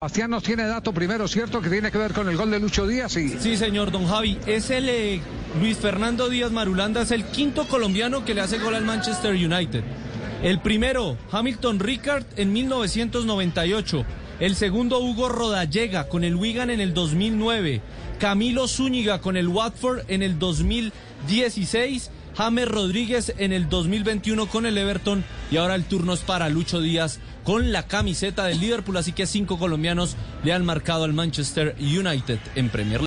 Bastián nos tiene dato primero, ¿cierto? Que tiene que ver con el gol de Lucho Díaz. Y... Sí, señor, don Javi. Es el eh, Luis Fernando Díaz Marulanda, es el quinto colombiano que le hace gol al Manchester United. El primero, Hamilton Ricard en 1998. El segundo, Hugo Rodallega con el Wigan en el 2009. Camilo Zúñiga con el Watford en el 2016. James Rodríguez en el 2021 con el Everton y ahora el turno es para Lucho Díaz con la camiseta del Liverpool, así que cinco colombianos le han marcado al Manchester United en Premier League.